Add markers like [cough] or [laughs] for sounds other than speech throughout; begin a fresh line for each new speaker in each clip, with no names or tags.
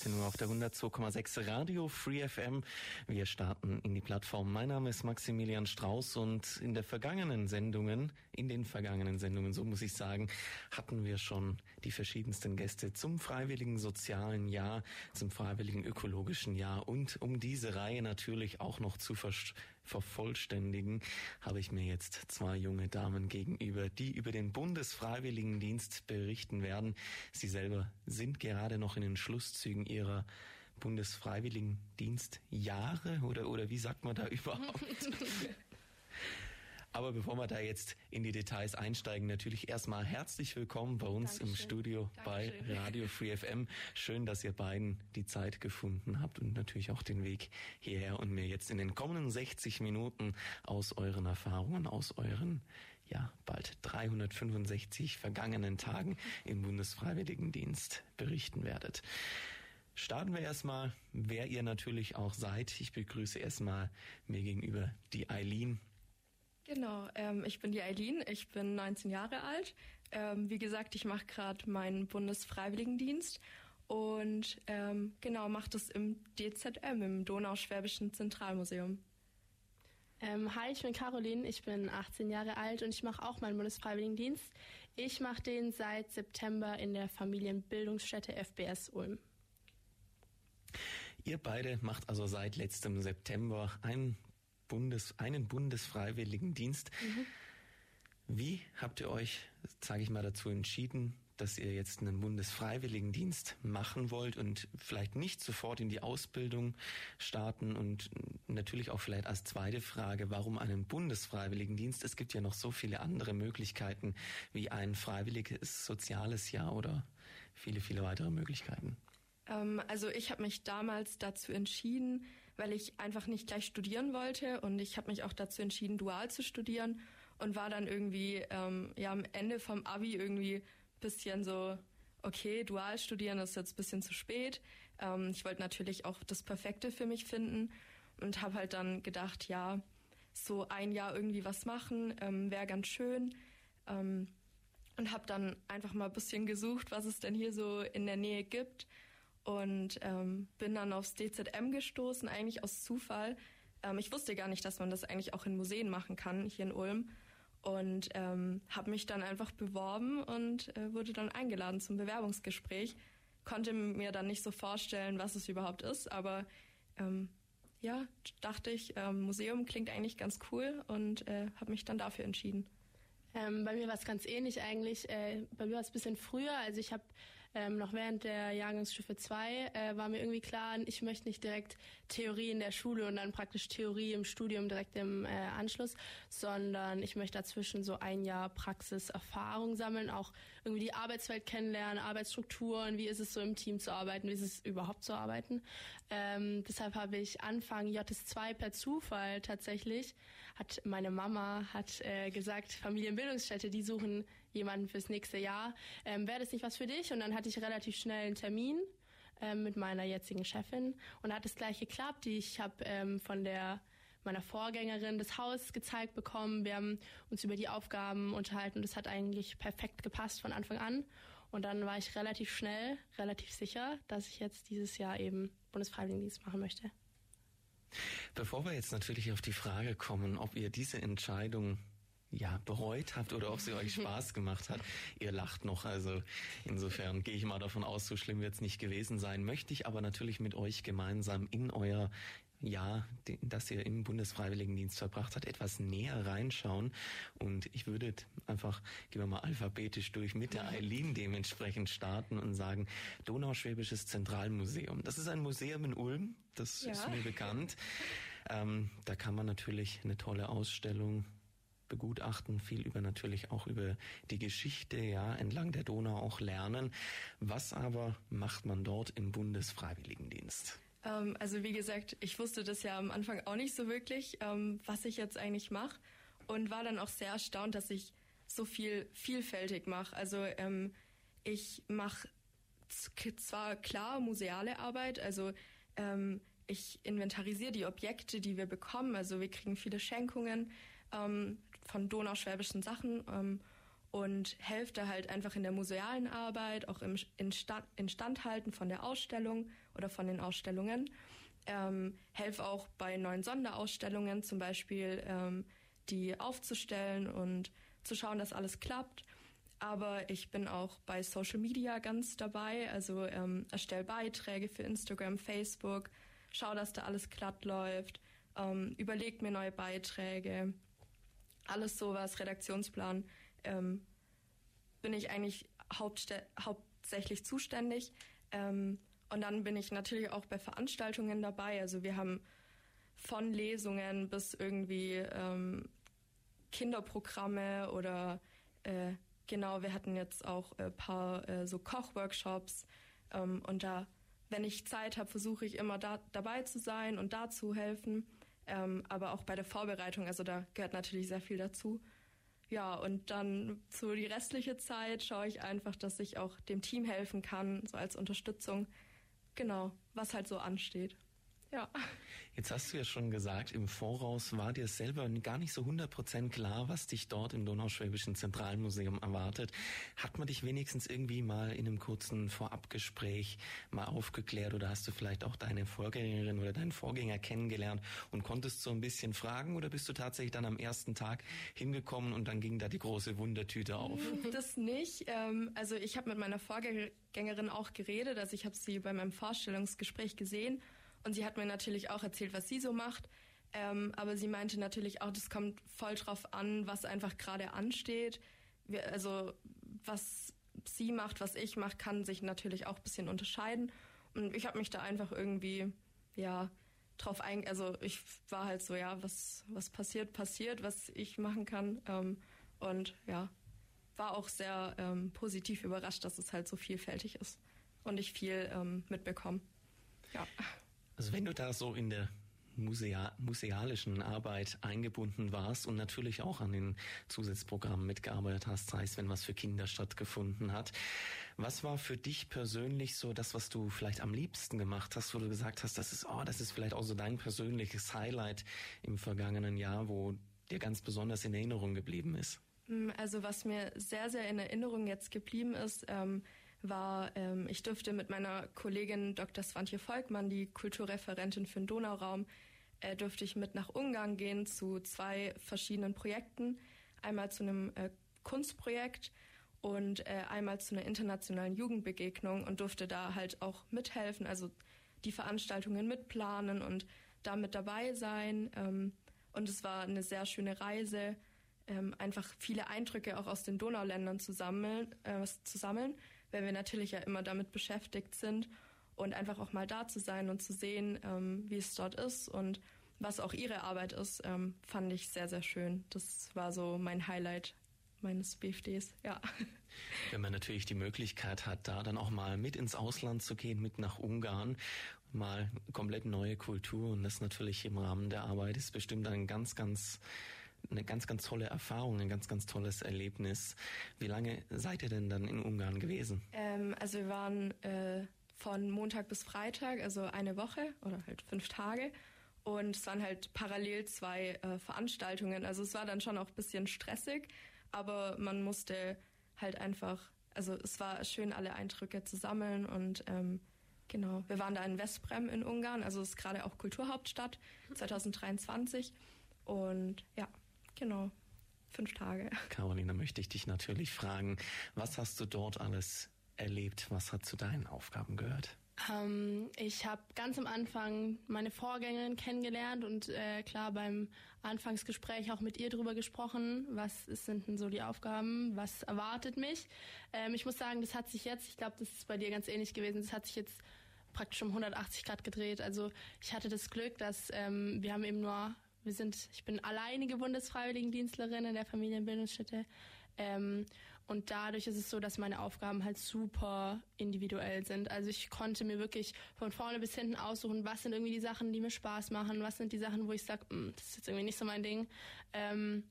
16 Uhr auf der 102,6 Radio Free FM. Wir starten in die Plattform. Mein Name ist Maximilian Strauß und in der vergangenen Sendungen, in den vergangenen Sendungen, so muss ich sagen, hatten wir schon die verschiedensten Gäste zum freiwilligen sozialen Jahr, zum freiwilligen ökologischen Jahr und um diese Reihe natürlich auch noch zu ver vervollständigen, habe ich mir jetzt zwei junge Damen gegenüber, die über den Bundesfreiwilligendienst berichten werden. Sie selber sind gerade noch in den Schlusszügen ihrer Bundesfreiwilligendienstjahre oder, oder wie sagt man da [laughs] überhaupt? [laughs] Aber bevor wir da jetzt in die Details einsteigen, natürlich erstmal herzlich willkommen bei uns Dankeschön. im Studio Dankeschön. bei Radio Free FM. Schön, dass ihr beiden die Zeit gefunden habt und natürlich auch den Weg hierher und mir jetzt in den kommenden 60 Minuten aus euren Erfahrungen, aus euren ja, bald 365 vergangenen Tagen im Bundesfreiwilligendienst berichten werdet. Starten wir erstmal, wer ihr natürlich auch seid. Ich begrüße erstmal mir gegenüber die Eileen.
Genau, ähm, ich bin die Eileen, ich bin 19 Jahre alt. Ähm, wie gesagt, ich mache gerade meinen Bundesfreiwilligendienst und ähm, genau mache das im DZM, im Donauschwäbischen Zentralmuseum.
Ähm, hi, ich bin Caroline, ich bin 18 Jahre alt und ich mache auch meinen Bundesfreiwilligendienst. Ich mache den seit September in der Familienbildungsstätte FBS Ulm.
Ihr beide macht also seit letztem September einen, Bundes, einen Bundesfreiwilligendienst. Mhm. Wie habt ihr euch, sage ich mal, dazu entschieden, dass ihr jetzt einen Bundesfreiwilligendienst machen wollt und vielleicht nicht sofort in die Ausbildung starten und natürlich auch vielleicht als zweite Frage, warum einen Bundesfreiwilligendienst? Es gibt ja noch so viele andere Möglichkeiten wie ein freiwilliges soziales Jahr oder viele, viele weitere Möglichkeiten.
Ähm, also ich habe mich damals dazu entschieden, weil ich einfach nicht gleich studieren wollte und ich habe mich auch dazu entschieden, dual zu studieren und war dann irgendwie ähm, ja am Ende vom Abi irgendwie bisschen so, okay, dual studieren ist jetzt ein bisschen zu spät. Ähm, ich wollte natürlich auch das Perfekte für mich finden und habe halt dann gedacht, ja, so ein Jahr irgendwie was machen ähm, wäre ganz schön. Ähm, und habe dann einfach mal ein bisschen gesucht, was es denn hier so in der Nähe gibt. Und ähm, bin dann aufs DZM gestoßen, eigentlich aus Zufall. Ähm, ich wusste gar nicht, dass man das eigentlich auch in Museen machen kann, hier in Ulm und ähm, habe mich dann einfach beworben und äh, wurde dann eingeladen zum Bewerbungsgespräch. Konnte mir dann nicht so vorstellen, was es überhaupt ist, aber ähm, ja, dachte ich, ähm, Museum klingt eigentlich ganz cool und äh, habe mich dann dafür entschieden.
Ähm, bei mir war es ganz ähnlich eigentlich. Äh, bei mir war es ein bisschen früher. Also ich habe ähm, noch während der Jahrgangsstufe 2 äh, war mir irgendwie klar, ich möchte nicht direkt Theorie in der Schule und dann praktisch Theorie im Studium direkt im äh, Anschluss, sondern ich möchte dazwischen so ein Jahr Praxiserfahrung sammeln, auch irgendwie die Arbeitswelt kennenlernen, Arbeitsstrukturen, wie ist es so im Team zu arbeiten, wie ist es überhaupt zu arbeiten. Ähm, deshalb habe ich Anfang JS2 per Zufall tatsächlich, hat meine Mama hat äh, gesagt, Familienbildungsstätte, die suchen jemanden fürs nächste Jahr. Ähm, Wäre das nicht was für dich? Und dann hatte ich relativ schnell einen Termin ähm, mit meiner jetzigen Chefin und hat es gleich geklappt. Ich habe ähm, von der meiner Vorgängerin das Haus gezeigt bekommen. Wir haben uns über die Aufgaben unterhalten und es hat eigentlich perfekt gepasst von Anfang an. Und dann war ich relativ schnell, relativ sicher, dass ich jetzt dieses Jahr eben Bundesfreiwilligendienst machen möchte.
Bevor wir jetzt natürlich auf die Frage kommen, ob ihr diese Entscheidung ja, bereut habt oder ob sie euch Spaß [laughs] gemacht hat. Ihr lacht noch, also insofern gehe ich mal davon aus, so schlimm wird es nicht gewesen sein. Möchte ich aber natürlich mit euch gemeinsam in euer Jahr, das ihr im Bundesfreiwilligendienst verbracht habt, etwas näher reinschauen. Und ich würde einfach, gehen wir mal alphabetisch durch, mit der Eileen dementsprechend starten und sagen, Donauschwäbisches Zentralmuseum. Das ist ein Museum in Ulm, das ja. ist mir bekannt. Ähm, da kann man natürlich eine tolle Ausstellung begutachten, viel über natürlich auch über die Geschichte, ja, entlang der Donau auch lernen. Was aber macht man dort im Bundesfreiwilligendienst?
Ähm, also wie gesagt, ich wusste das ja am Anfang auch nicht so wirklich, ähm, was ich jetzt eigentlich mache und war dann auch sehr erstaunt, dass ich so viel vielfältig mache. Also ähm, ich mache zwar klar museale Arbeit, also ähm, ich inventarisiere die Objekte, die wir bekommen. Also wir kriegen viele Schenkungen ähm, von donauschwäbischen Sachen ähm, und helfe da halt einfach in der musealen Arbeit, auch im Instand Instandhalten von der Ausstellung oder von den Ausstellungen. Ähm, helfe auch bei neuen Sonderausstellungen zum Beispiel, ähm, die aufzustellen und zu schauen, dass alles klappt. Aber ich bin auch bei Social Media ganz dabei, also ähm, erstelle Beiträge für Instagram, Facebook, schaue, dass da alles glatt läuft, ähm, überlegt mir neue Beiträge, alles sowas, Redaktionsplan, ähm, bin ich eigentlich hauptsächlich zuständig. Ähm, und dann bin ich natürlich auch bei Veranstaltungen dabei. Also wir haben von Lesungen bis irgendwie ähm, Kinderprogramme oder äh, genau, wir hatten jetzt auch ein paar äh, so Kochworkshops ähm, und da, wenn ich Zeit habe, versuche ich immer da dabei zu sein und da zu helfen, ähm, aber auch bei der Vorbereitung, also da gehört natürlich sehr viel dazu. Ja, und dann so die restliche Zeit schaue ich einfach, dass ich auch dem Team helfen kann, so als Unterstützung. Genau, was halt so ansteht. Ja.
Jetzt hast du ja schon gesagt, im Voraus war dir selber gar nicht so 100% klar, was dich dort im Donauschwäbischen Zentralmuseum erwartet. Hat man dich wenigstens irgendwie mal in einem kurzen Vorabgespräch mal aufgeklärt oder hast du vielleicht auch deine Vorgängerin oder deinen Vorgänger kennengelernt und konntest so ein bisschen fragen oder bist du tatsächlich dann am ersten Tag hingekommen und dann ging da die große Wundertüte auf?
Das nicht. Ähm, also ich habe mit meiner Vorgängerin auch geredet, also ich habe sie bei meinem Vorstellungsgespräch gesehen und sie hat mir natürlich auch erzählt, was sie so macht. Ähm, aber sie meinte natürlich auch, das kommt voll drauf an, was einfach gerade ansteht. Wir, also was sie macht, was ich mache, kann sich natürlich auch ein bisschen unterscheiden. Und ich habe mich da einfach irgendwie, ja, drauf ein, also ich war halt so, ja, was, was passiert, passiert, was ich machen kann. Ähm, und ja, war auch sehr ähm, positiv überrascht, dass es halt so vielfältig ist und ich viel ähm, mitbekomme. Ja.
Also wenn du da so in der Musea musealischen Arbeit eingebunden warst und natürlich auch an den Zusatzprogrammen mitgearbeitet hast, sei es, wenn was für Kinder stattgefunden hat. Was war für dich persönlich so das, was du vielleicht am liebsten gemacht hast, wo du gesagt hast, das ist, oh, das ist vielleicht auch so dein persönliches Highlight im vergangenen Jahr, wo dir ganz besonders in Erinnerung geblieben ist?
Also was mir sehr, sehr in Erinnerung jetzt geblieben ist, ähm, war, ähm, ich durfte mit meiner Kollegin Dr. Svantje Volkmann, die Kulturreferentin für den Donauraum, äh, durfte ich mit nach Ungarn gehen zu zwei verschiedenen Projekten. Einmal zu einem äh, Kunstprojekt und äh, einmal zu einer internationalen Jugendbegegnung und durfte da halt auch mithelfen, also die Veranstaltungen mitplanen und da mit dabei sein. Ähm, und es war eine sehr schöne Reise, ähm, einfach viele Eindrücke auch aus den Donauländern zu sammeln, äh, zu sammeln weil wir natürlich ja immer damit beschäftigt sind und einfach auch mal da zu sein und zu sehen, ähm, wie es dort ist und was auch ihre Arbeit ist, ähm, fand ich sehr, sehr schön. Das war so mein Highlight meines BFDs, ja. [laughs]
Wenn man natürlich die Möglichkeit hat, da dann auch mal mit ins Ausland zu gehen, mit nach Ungarn, mal komplett neue Kultur und das natürlich im Rahmen der Arbeit ist bestimmt ein ganz, ganz eine ganz, ganz tolle Erfahrung, ein ganz, ganz tolles Erlebnis. Wie lange seid ihr denn dann in Ungarn gewesen?
Ähm, also wir waren äh, von Montag bis Freitag, also eine Woche oder halt fünf Tage. Und es waren halt parallel zwei äh, Veranstaltungen. Also es war dann schon auch ein bisschen stressig, aber man musste halt einfach, also es war schön, alle Eindrücke zu sammeln und ähm, genau, wir waren da in Vesprem in Ungarn, also es ist gerade auch Kulturhauptstadt 2023 und ja, Genau, fünf Tage.
Carolina, möchte ich dich natürlich fragen, was hast du dort alles erlebt? Was hat zu deinen Aufgaben gehört?
Ähm, ich habe ganz am Anfang meine Vorgängerin kennengelernt und äh, klar beim Anfangsgespräch auch mit ihr darüber gesprochen, was sind denn so die Aufgaben, was erwartet mich. Ähm, ich muss sagen, das hat sich jetzt, ich glaube, das ist bei dir ganz ähnlich gewesen, das hat sich jetzt praktisch um 180 Grad gedreht. Also ich hatte das Glück, dass ähm, wir haben eben nur wir sind, ich bin alleinige Bundesfreiwilligendienstlerin in der Familienbildungsstätte. Ähm, und dadurch ist es so, dass meine Aufgaben halt super individuell sind. Also ich konnte mir wirklich von vorne bis hinten aussuchen, was sind irgendwie die Sachen, die mir Spaß machen, was sind die Sachen, wo ich sage, hm, das ist jetzt irgendwie nicht so mein Ding. Ähm,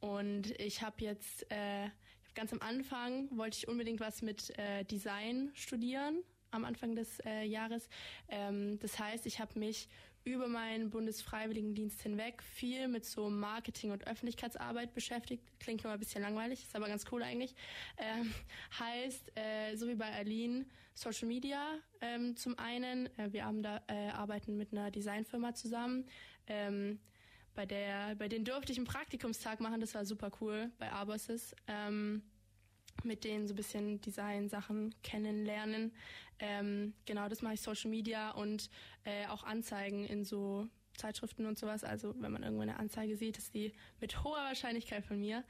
und ich habe jetzt äh, ganz am Anfang wollte ich unbedingt was mit äh, Design studieren am Anfang des äh, Jahres. Ähm, das heißt, ich habe mich über meinen Bundesfreiwilligendienst hinweg viel mit so Marketing und Öffentlichkeitsarbeit beschäftigt. Klingt nur ein bisschen langweilig, ist aber ganz cool eigentlich. Ähm, heißt, äh, so wie bei Aline, Social Media ähm, zum einen. Äh, wir haben da, äh, arbeiten mit einer Designfirma zusammen. Ähm, bei der, bei denen durfte ich einen Praktikumstag machen, das war super cool bei Arbosys. Ähm, mit denen so ein bisschen Design-Sachen kennenlernen. Ähm, genau, das mache ich Social Media und äh, auch Anzeigen in so Zeitschriften und sowas. Also wenn man irgendwo eine Anzeige sieht, ist die mit hoher Wahrscheinlichkeit von mir.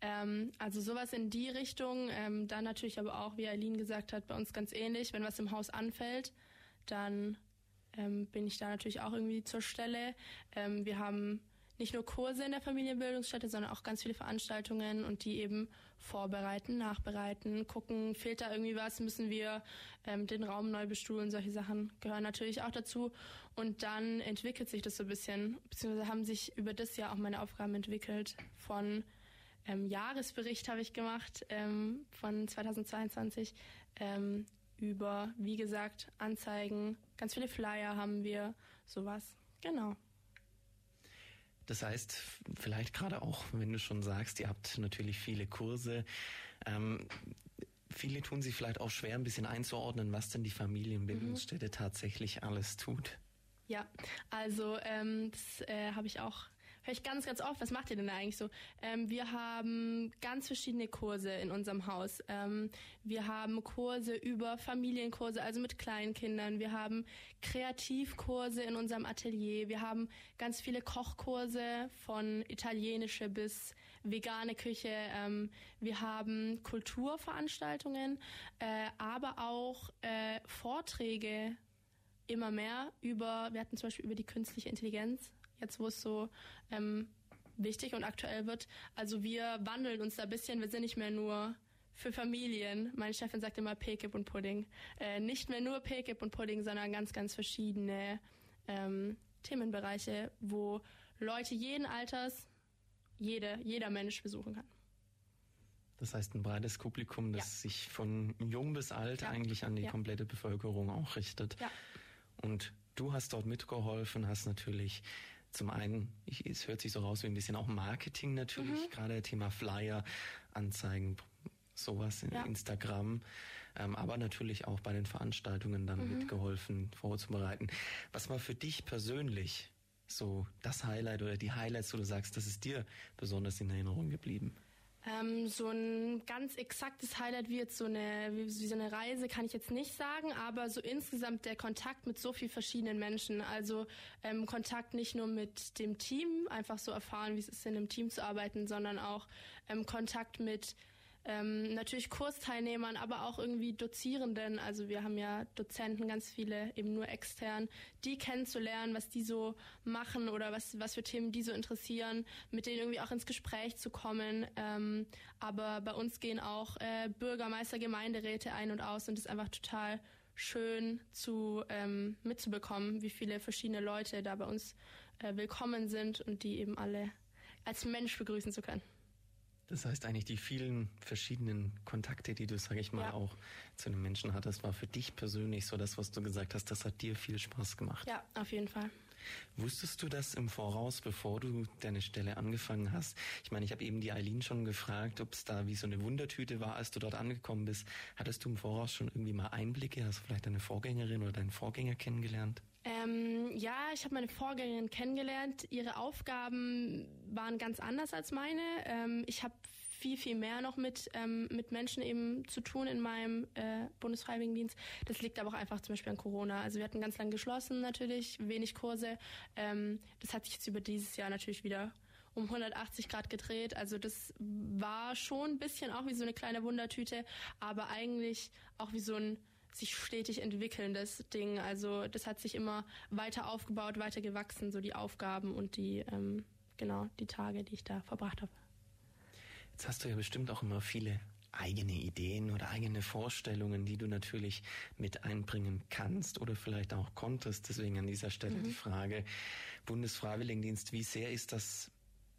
Ähm, also sowas in die Richtung. Ähm, dann natürlich aber auch, wie Eileen gesagt hat, bei uns ganz ähnlich. Wenn was im Haus anfällt, dann ähm, bin ich da natürlich auch irgendwie zur Stelle. Ähm, wir haben nicht nur Kurse in der Familienbildungsstätte, sondern auch ganz viele Veranstaltungen und die eben vorbereiten, nachbereiten, gucken, fehlt da irgendwie was, müssen wir ähm, den Raum neu bestuhlen, solche Sachen gehören natürlich auch dazu. Und dann entwickelt sich das so ein bisschen, beziehungsweise haben sich über das Jahr auch meine Aufgaben entwickelt. Von ähm, Jahresbericht habe ich gemacht ähm, von 2022 ähm, über, wie gesagt, Anzeigen, ganz viele Flyer haben wir, sowas. Genau.
Das heißt, vielleicht gerade auch, wenn du schon sagst, ihr habt natürlich viele Kurse. Ähm, viele tun sich vielleicht auch schwer, ein bisschen einzuordnen, was denn die Familienbildungsstätte mhm. tatsächlich alles tut.
Ja, also ähm, das äh, habe ich auch höre ich ganz, ganz oft, was macht ihr denn da eigentlich so? Ähm, wir haben ganz verschiedene Kurse in unserem Haus. Ähm, wir haben Kurse über Familienkurse, also mit kleinen Kindern. Wir haben Kreativkurse in unserem Atelier. Wir haben ganz viele Kochkurse von italienische bis vegane Küche. Ähm, wir haben Kulturveranstaltungen, äh, aber auch äh, Vorträge immer mehr über, wir hatten zum Beispiel über die künstliche Intelligenz jetzt wo es so ähm, wichtig und aktuell wird. Also wir wandeln uns da ein bisschen, wir sind nicht mehr nur für Familien. Meine Chefin sagt immer Pekip und Pudding. Äh, nicht mehr nur Pekip und Pudding, sondern ganz, ganz verschiedene ähm, Themenbereiche, wo Leute jeden Alters, jede, jeder Mensch besuchen kann.
Das heißt, ein breites Publikum, das ja. sich von jung bis alt ja. eigentlich an die ja. komplette Bevölkerung auch richtet. Und du hast dort mitgeholfen, hast natürlich zum einen, ich, es hört sich so raus wie ein bisschen auch Marketing natürlich, mhm. gerade Thema Flyer, Anzeigen, sowas in ja. Instagram, ähm, aber natürlich auch bei den Veranstaltungen dann mhm. mitgeholfen, vorzubereiten. Was war für dich persönlich so das Highlight oder die Highlights, wo du sagst, das ist dir besonders in Erinnerung geblieben?
Ähm, so ein ganz exaktes Highlight wie jetzt so eine, wie, wie, so eine Reise kann ich jetzt nicht sagen, aber so insgesamt der Kontakt mit so vielen verschiedenen Menschen. Also ähm, Kontakt nicht nur mit dem Team, einfach so erfahren, wie es ist, in einem Team zu arbeiten, sondern auch ähm, Kontakt mit ähm, natürlich Kursteilnehmern, aber auch irgendwie Dozierenden. Also wir haben ja Dozenten, ganz viele eben nur extern, die kennenzulernen, was die so machen oder was, was für Themen die so interessieren, mit denen irgendwie auch ins Gespräch zu kommen. Ähm, aber bei uns gehen auch äh, Bürgermeister, Gemeinderäte ein und aus und es ist einfach total schön zu ähm, mitzubekommen, wie viele verschiedene Leute da bei uns äh, willkommen sind und die eben alle als Mensch begrüßen zu können.
Das heißt eigentlich, die vielen verschiedenen Kontakte, die du, sag ich mal, ja. auch zu den Menschen hattest, war für dich persönlich so das, was du gesagt hast, das hat dir viel Spaß gemacht.
Ja, auf jeden Fall.
Wusstest du das im Voraus, bevor du deine Stelle angefangen hast? Ich meine, ich habe eben die Eileen schon gefragt, ob es da wie so eine Wundertüte war, als du dort angekommen bist. Hattest du im Voraus schon irgendwie mal Einblicke? Hast du vielleicht deine Vorgängerin oder deinen Vorgänger kennengelernt?
Ähm, ja, ich habe meine Vorgängerin kennengelernt. Ihre Aufgaben waren ganz anders als meine. Ähm, ich habe viel, viel mehr noch mit, ähm, mit Menschen eben zu tun in meinem äh, Bundesfreiwilligendienst. Das liegt aber auch einfach zum Beispiel an Corona. Also wir hatten ganz lang geschlossen natürlich, wenig Kurse. Ähm, das hat sich jetzt über dieses Jahr natürlich wieder um 180 Grad gedreht. Also das war schon ein bisschen auch wie so eine kleine Wundertüte, aber eigentlich auch wie so ein sich stetig entwickelndes Ding. Also das hat sich immer weiter aufgebaut, weiter gewachsen, so die Aufgaben und die, ähm, genau, die Tage, die ich da verbracht habe.
Jetzt hast du ja bestimmt auch immer viele eigene Ideen oder eigene Vorstellungen, die du natürlich mit einbringen kannst oder vielleicht auch konntest. Deswegen an dieser Stelle mhm. die Frage, Bundesfreiwilligendienst, wie sehr ist das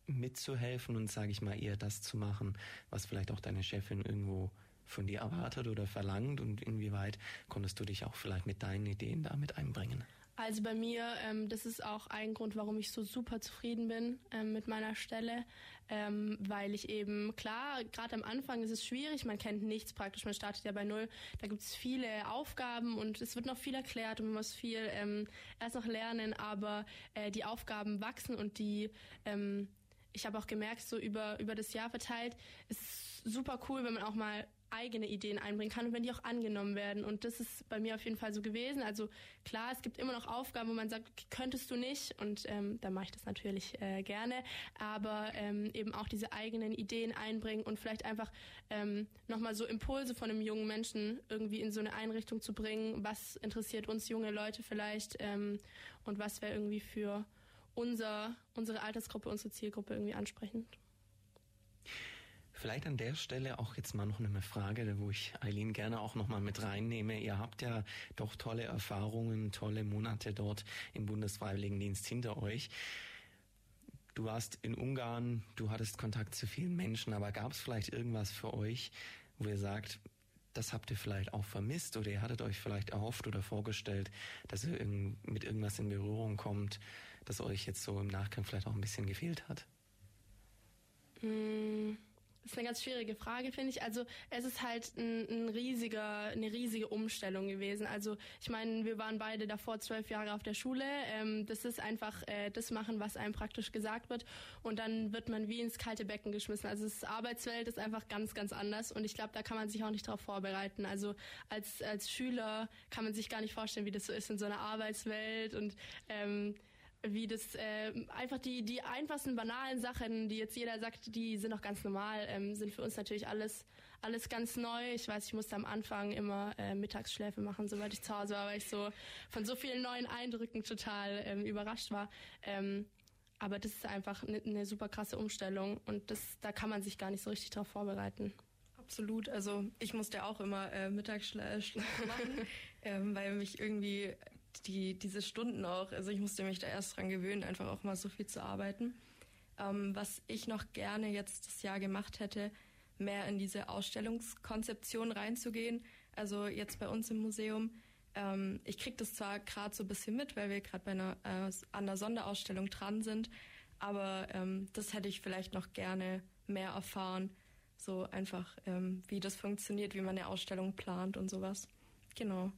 mitzuhelfen und sage ich mal eher das zu machen, was vielleicht auch deine Chefin irgendwo von dir erwartet oder verlangt und inwieweit konntest du dich auch vielleicht mit deinen Ideen damit einbringen?
Also bei mir, ähm, das ist auch ein Grund, warum ich so super zufrieden bin ähm, mit meiner Stelle, ähm, weil ich eben, klar, gerade am Anfang ist es schwierig, man kennt nichts praktisch, man startet ja bei Null, da gibt es viele Aufgaben und es wird noch viel erklärt und man muss viel ähm, erst noch lernen, aber äh, die Aufgaben wachsen und die, ähm, ich habe auch gemerkt, so über, über das Jahr verteilt, ist super cool, wenn man auch mal eigene Ideen einbringen kann und wenn die auch angenommen werden. Und das ist bei mir auf jeden Fall so gewesen. Also klar, es gibt immer noch Aufgaben, wo man sagt, könntest du nicht und ähm, dann mache ich das natürlich äh, gerne. Aber ähm, eben auch diese eigenen Ideen einbringen und vielleicht einfach ähm, nochmal so Impulse von einem jungen Menschen irgendwie in so eine Einrichtung zu bringen. Was interessiert uns junge Leute vielleicht ähm, und was wäre irgendwie für unser, unsere Altersgruppe, unsere Zielgruppe irgendwie ansprechend.
Vielleicht an der Stelle auch jetzt mal noch eine Frage, wo ich Eileen gerne auch noch mal mit reinnehme. Ihr habt ja doch tolle Erfahrungen, tolle Monate dort im Bundesfreiwilligendienst hinter euch. Du warst in Ungarn, du hattest Kontakt zu vielen Menschen, aber gab es vielleicht irgendwas für euch, wo ihr sagt, das habt ihr vielleicht auch vermisst oder ihr hattet euch vielleicht erhofft oder vorgestellt, dass ihr mit irgendwas in Berührung kommt, das euch jetzt so im Nachgang vielleicht auch ein bisschen gefehlt hat?
Mmh. Das ist eine ganz schwierige Frage, finde ich. Also es ist halt ein, ein, riesiger, eine riesige Umstellung gewesen. Also ich meine, wir waren beide davor zwölf Jahre auf der Schule. Ähm, das ist einfach äh, das machen, was einem praktisch gesagt wird. Und dann wird man wie ins kalte Becken geschmissen. Also das Arbeitswelt ist einfach ganz, ganz anders. Und ich glaube, da kann man sich auch nicht darauf vorbereiten. Also als, als Schüler kann man sich gar nicht vorstellen, wie das so ist in so einer Arbeitswelt. Und ähm, wie das äh, einfach die die einfachsten banalen Sachen, die jetzt jeder sagt, die sind auch ganz normal, ähm, sind für uns natürlich alles alles ganz neu. Ich weiß, ich musste am Anfang immer äh, Mittagsschläfe machen, sobald ich zu Hause war, weil ich so von so vielen neuen Eindrücken total ähm, überrascht war. Ähm, aber das ist einfach eine ne super krasse Umstellung und das da kann man sich gar nicht so richtig darauf vorbereiten.
Absolut. Also ich musste auch immer äh, Mittagsschläfe machen, [laughs] ähm, weil mich irgendwie die, diese Stunden auch, also ich musste mich da erst dran gewöhnen, einfach auch mal so viel zu arbeiten. Ähm, was ich noch gerne jetzt das Jahr gemacht hätte, mehr in diese Ausstellungskonzeption reinzugehen. Also jetzt bei uns im Museum. Ähm, ich kriege das zwar gerade so ein bisschen mit, weil wir gerade äh, an der Sonderausstellung dran sind, aber ähm, das hätte ich vielleicht noch gerne mehr erfahren. So einfach, ähm, wie das funktioniert, wie man eine Ausstellung plant und sowas. Genau.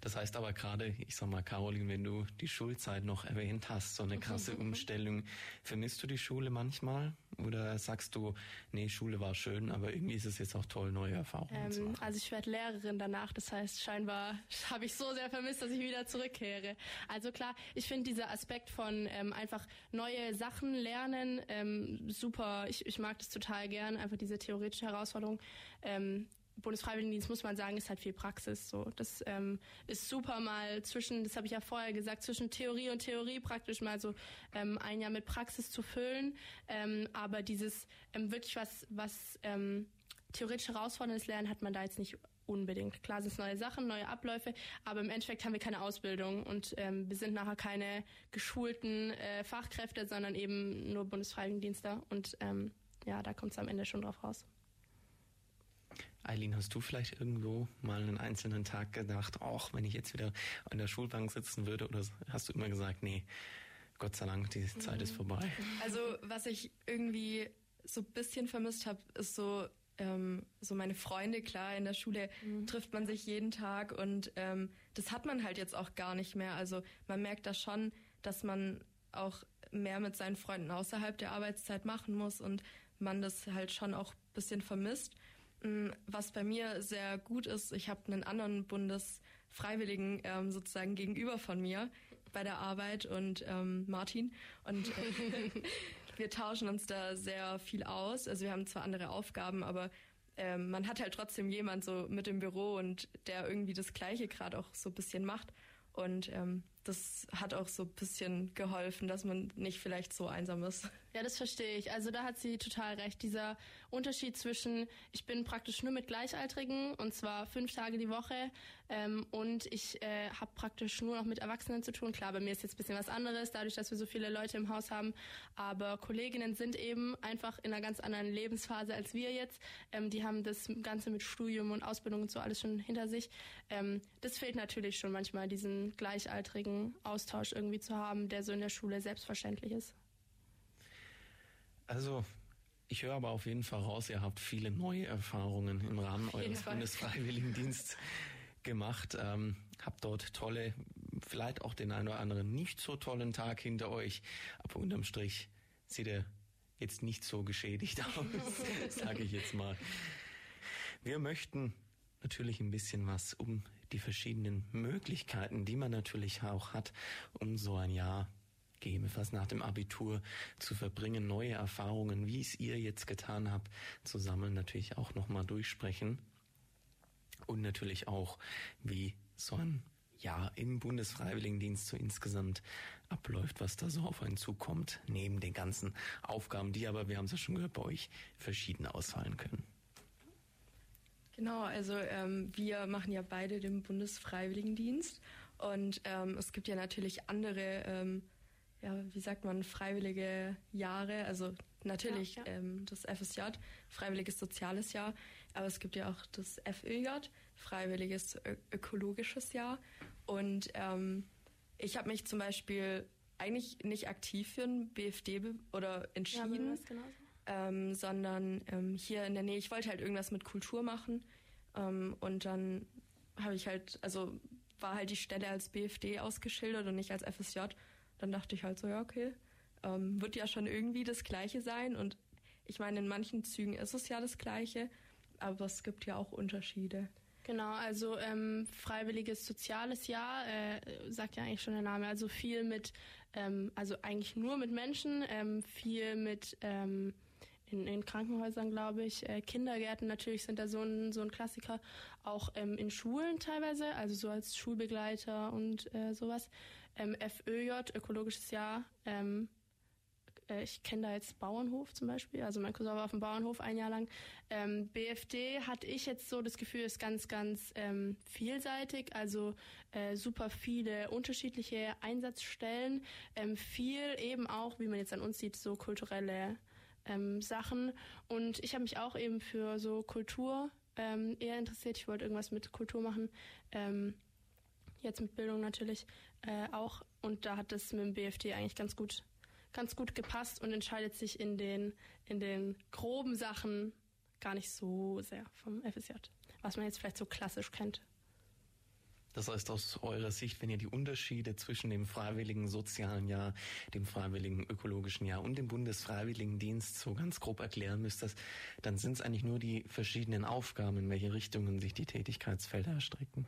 Das heißt aber gerade, ich sag mal, Caroline, wenn du die Schulzeit noch erwähnt hast, so eine krasse Umstellung, vermisst du die Schule manchmal? Oder sagst du, nee, Schule war schön, aber irgendwie ist es jetzt auch toll, neue Erfahrungen ähm, zu machen?
Also ich werde Lehrerin danach, das heißt, scheinbar [laughs] habe ich so sehr vermisst, dass ich wieder zurückkehre. Also klar, ich finde dieser Aspekt von ähm, einfach neue Sachen lernen ähm, super. Ich, ich mag das total gern, einfach diese theoretische Herausforderung. Ähm, Bundesfreiwilligendienst muss man sagen, ist halt viel Praxis. So, das ähm, ist super mal zwischen, das habe ich ja vorher gesagt, zwischen Theorie und Theorie praktisch mal so ähm, ein Jahr mit Praxis zu füllen. Ähm, aber dieses ähm, wirklich was, was ähm, theoretisch herausforderndes Lernen hat man da jetzt nicht unbedingt. Klar sind es neue Sachen, neue Abläufe, aber im Endeffekt haben wir keine Ausbildung und ähm, wir sind nachher keine geschulten äh, Fachkräfte, sondern eben nur Bundesfreiwilligendienste und ähm, ja, da kommt es am Ende schon drauf raus.
Eileen, hast du vielleicht irgendwo mal einen einzelnen Tag gedacht, auch wenn ich jetzt wieder an der Schulbank sitzen würde, oder hast du immer gesagt, nee, Gott sei Dank, die Zeit ist vorbei?
Also was ich irgendwie so ein bisschen vermisst habe, ist so ähm, so meine Freunde, klar, in der Schule mhm. trifft man sich jeden Tag und ähm, das hat man halt jetzt auch gar nicht mehr. Also man merkt da schon, dass man auch mehr mit seinen Freunden außerhalb der Arbeitszeit machen muss und man das halt schon auch ein bisschen vermisst. Mm, was bei mir sehr gut ist, ich habe einen anderen Bundesfreiwilligen ähm, sozusagen gegenüber von mir bei der Arbeit und ähm, Martin und äh, [laughs] wir tauschen uns da sehr viel aus. Also wir haben zwar andere Aufgaben, aber ähm, man hat halt trotzdem jemand so mit im Büro und der irgendwie das Gleiche gerade auch so ein bisschen macht. Und ähm, das hat auch so ein bisschen geholfen, dass man nicht vielleicht so einsam ist.
Ja, das verstehe ich. Also da hat sie total recht. Dieser Unterschied zwischen, ich bin praktisch nur mit Gleichaltrigen und zwar fünf Tage die Woche ähm, und ich äh, habe praktisch nur noch mit Erwachsenen zu tun. Klar, bei mir ist jetzt ein bisschen was anderes, dadurch, dass wir so viele Leute im Haus haben. Aber Kolleginnen sind eben einfach in einer ganz anderen Lebensphase als wir jetzt. Ähm, die haben das Ganze mit Studium und Ausbildung und so alles schon hinter sich. Ähm, das fehlt natürlich schon manchmal, diesen gleichaltrigen Austausch irgendwie zu haben, der so in der Schule selbstverständlich ist.
Also ich höre aber auf jeden Fall raus, ihr habt viele neue Erfahrungen im Rahmen eures Bundesfreiwilligendienstes gemacht, ähm, habt dort tolle, vielleicht auch den einen oder anderen nicht so tollen Tag hinter euch, aber unterm Strich sieht er jetzt nicht so geschädigt [laughs] aus, sage ich jetzt mal. Wir möchten natürlich ein bisschen was um die verschiedenen Möglichkeiten, die man natürlich auch hat, um so ein Jahr gegebenenfalls nach dem Abitur zu verbringen, neue Erfahrungen, wie es ihr jetzt getan habt, zusammen natürlich auch nochmal durchsprechen. Und natürlich auch, wie so ein Jahr im Bundesfreiwilligendienst so insgesamt abläuft, was da so auf einen zukommt, neben den ganzen Aufgaben, die aber, wir haben es ja schon gehört, bei euch verschieden ausfallen können.
Genau, also ähm, wir machen ja beide den Bundesfreiwilligendienst und ähm, es gibt ja natürlich andere ähm, ja, wie sagt man, freiwillige Jahre. Also natürlich ja, ja. Ähm, das FSJ, freiwilliges soziales Jahr, aber es gibt ja auch das FÖJ, freiwilliges Ö ökologisches Jahr. Und ähm, ich habe mich zum Beispiel eigentlich nicht aktiv für ein BFD oder entschieden, ja, ähm, sondern ähm, hier in der Nähe, ich wollte halt irgendwas mit Kultur machen. Ähm, und dann habe ich halt, also war halt die Stelle als BFD ausgeschildert und nicht als FSJ dann dachte ich halt so, ja, okay, ähm, wird ja schon irgendwie das Gleiche sein. Und ich meine, in manchen Zügen ist es ja das Gleiche, aber es gibt ja auch Unterschiede.
Genau, also ähm, freiwilliges soziales Jahr, äh, sagt ja eigentlich schon der Name, also viel mit, ähm, also eigentlich nur mit Menschen, ähm, viel mit ähm, in, in Krankenhäusern, glaube ich, äh, Kindergärten. Natürlich sind da so ein, so ein Klassiker, auch ähm, in Schulen teilweise, also so als Schulbegleiter und äh, sowas. Ähm, FÖJ, ökologisches Jahr. Ähm, äh, ich kenne da jetzt Bauernhof zum Beispiel, also mein Cousin war auf dem Bauernhof ein Jahr lang. Ähm, BFD hatte ich jetzt so das Gefühl, ist ganz, ganz ähm, vielseitig, also äh, super viele unterschiedliche Einsatzstellen, ähm, viel eben auch, wie man jetzt an uns sieht, so kulturelle ähm, Sachen. Und ich habe mich auch eben für so Kultur ähm, eher interessiert. Ich wollte irgendwas mit Kultur machen. Ähm, jetzt mit Bildung natürlich äh, auch. Und da hat das mit dem BFD eigentlich ganz gut, ganz gut gepasst und entscheidet sich in den, in den groben Sachen gar nicht so sehr vom FSJ, was man jetzt vielleicht so klassisch kennt.
Das heißt aus eurer Sicht, wenn ihr die Unterschiede zwischen dem freiwilligen sozialen Jahr, dem freiwilligen ökologischen Jahr und dem Bundesfreiwilligendienst so ganz grob erklären müsst, dann sind es eigentlich nur die verschiedenen Aufgaben, in welche Richtungen sich die Tätigkeitsfelder erstrecken.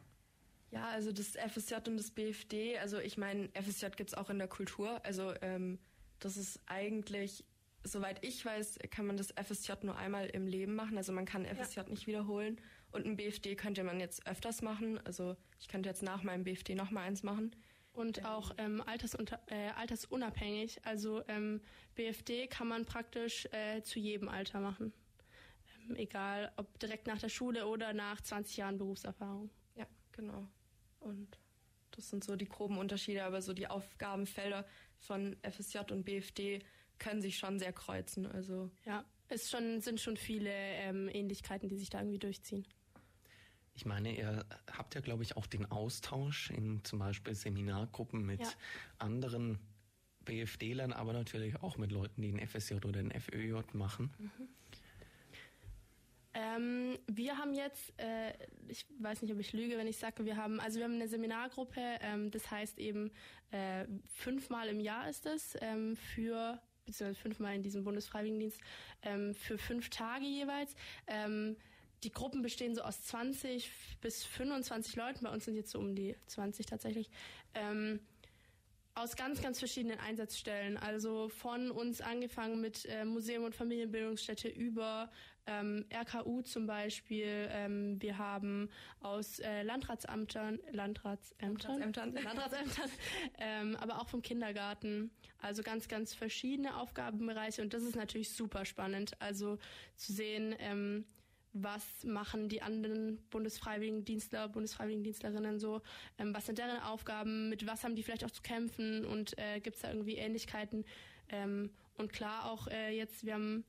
Ja, also das FSJ und das BFD, also ich meine, FSJ gibt es auch in der Kultur. Also ähm, das ist eigentlich, soweit ich weiß, kann man das FSJ nur einmal im Leben machen. Also man kann FSJ ja. nicht wiederholen. Und ein BFD könnte man jetzt öfters machen. Also ich könnte jetzt nach meinem BFD nochmal eins machen.
Und auch ähm, altersunter, äh, altersunabhängig. Also ähm, BFD kann man praktisch äh, zu jedem Alter machen. Ähm, egal, ob direkt nach der Schule oder nach 20 Jahren Berufserfahrung.
Ja, genau. Und das sind so die groben Unterschiede, aber so die Aufgabenfelder von FSJ und BFD können sich schon sehr kreuzen. Also
ja, es schon, sind schon viele ähm, Ähnlichkeiten, die sich da irgendwie durchziehen.
Ich meine, ihr habt ja, glaube ich, auch den Austausch in zum Beispiel Seminargruppen mit ja. anderen BFD-Lern, aber natürlich auch mit Leuten, die den FSJ oder den FÖJ machen. Mhm.
Ähm, wir haben jetzt, äh, ich weiß nicht, ob ich lüge, wenn ich sage, wir haben, also wir haben eine Seminargruppe, ähm, das heißt eben äh, fünfmal im Jahr ist es ähm, für beziehungsweise fünfmal in diesem Bundesfreiwilligendienst ähm, für fünf Tage jeweils. Die Gruppen bestehen so aus 20 bis 25 Leuten. Bei uns sind jetzt so um die 20 tatsächlich. Ähm, aus ganz, ganz verschiedenen Einsatzstellen. Also von uns angefangen mit äh, Museum und Familienbildungsstätte über ähm, RKU zum Beispiel. Ähm, wir haben aus äh, Landratsämtern, Landratsämtern, Landratsämtern, [laughs] Landratsämtern ähm, aber auch vom Kindergarten. Also ganz, ganz verschiedene Aufgabenbereiche und das ist natürlich super spannend. Also zu sehen, ähm, was machen die anderen Bundesfreiwilligendienstler, Bundesfreiwilligendienstlerinnen so, ähm, was sind deren Aufgaben, mit was haben die vielleicht auch zu kämpfen und äh, gibt es da irgendwie Ähnlichkeiten. Ähm, und klar auch äh, jetzt, wir haben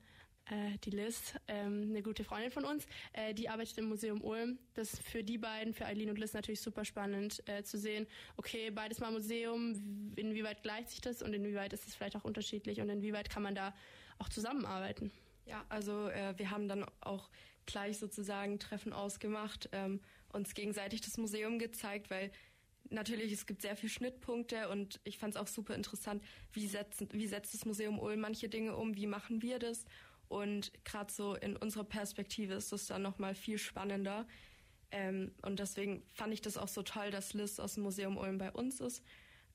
äh, die Liz, ähm, eine gute Freundin von uns, äh, die arbeitet im Museum Ulm. Das ist für die beiden, für Eileen und Liz natürlich super spannend äh, zu sehen, okay, beides mal Museum, inwieweit gleicht sich das und inwieweit ist es vielleicht auch unterschiedlich und inwieweit kann man da auch zusammenarbeiten.
Ja, also äh, wir haben dann auch gleich sozusagen Treffen ausgemacht, ähm, uns gegenseitig das Museum gezeigt, weil natürlich es gibt sehr viele Schnittpunkte und ich fand es auch super interessant, wie, setzen, wie setzt das Museum Ulm manche Dinge um, wie machen wir das und gerade so in unserer Perspektive ist das dann nochmal viel spannender. Ähm, und deswegen fand ich das auch so toll, dass Liz aus dem Museum Ulm bei uns ist.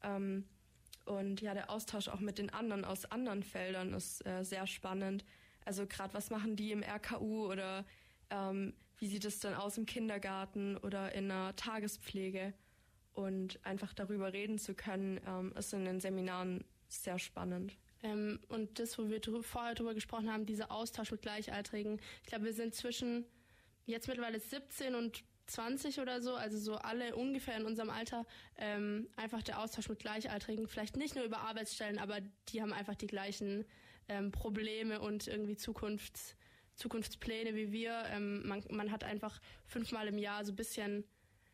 Ähm, und ja, der Austausch auch mit den anderen aus anderen Feldern ist äh, sehr spannend. Also gerade was machen die im RKU oder ähm, wie sieht es dann aus im Kindergarten oder in einer Tagespflege? Und einfach darüber reden zu können, ähm, ist in den Seminaren sehr spannend.
Ähm, und das, wo wir drü vorher drüber gesprochen haben, dieser Austausch mit Gleichaltrigen. Ich glaube, wir sind zwischen jetzt mittlerweile 17 und 20 oder so, also so alle ungefähr in unserem Alter, ähm, einfach der Austausch mit Gleichaltrigen, vielleicht nicht nur über Arbeitsstellen, aber die haben einfach die gleichen ähm, Probleme und irgendwie Zukunfts, Zukunftspläne wie wir. Ähm, man, man hat einfach fünfmal im Jahr so ein bisschen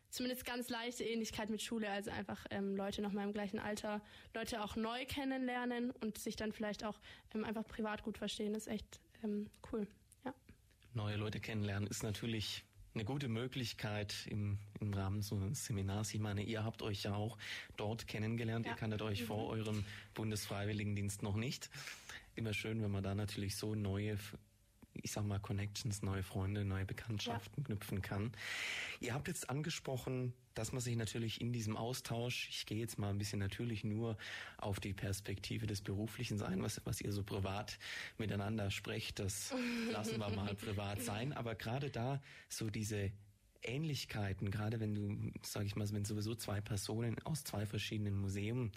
zumindest ganz leichte Ähnlichkeit mit Schule, also einfach ähm, Leute noch mal im gleichen Alter, Leute auch neu kennenlernen und sich dann vielleicht auch ähm, einfach privat gut verstehen, ist echt ähm, cool. Ja.
Neue Leute kennenlernen ist natürlich eine gute Möglichkeit im, im Rahmen so eines Seminars. Ich meine, ihr habt euch ja auch dort kennengelernt. Ja. Ihr kanntet euch mhm. vor eurem Bundesfreiwilligendienst noch nicht. Immer schön, wenn man da natürlich so neue ich sag mal, Connections, neue Freunde, neue Bekanntschaften ja. knüpfen kann. Ihr habt jetzt angesprochen, dass man sich natürlich in diesem Austausch, ich gehe jetzt mal ein bisschen natürlich nur auf die Perspektive des Beruflichen ein, was, was ihr so privat miteinander sprecht, das [laughs] lassen wir mal privat sein. Aber gerade da so diese Ähnlichkeiten, gerade wenn du, sag ich mal, wenn sowieso zwei Personen aus zwei verschiedenen Museen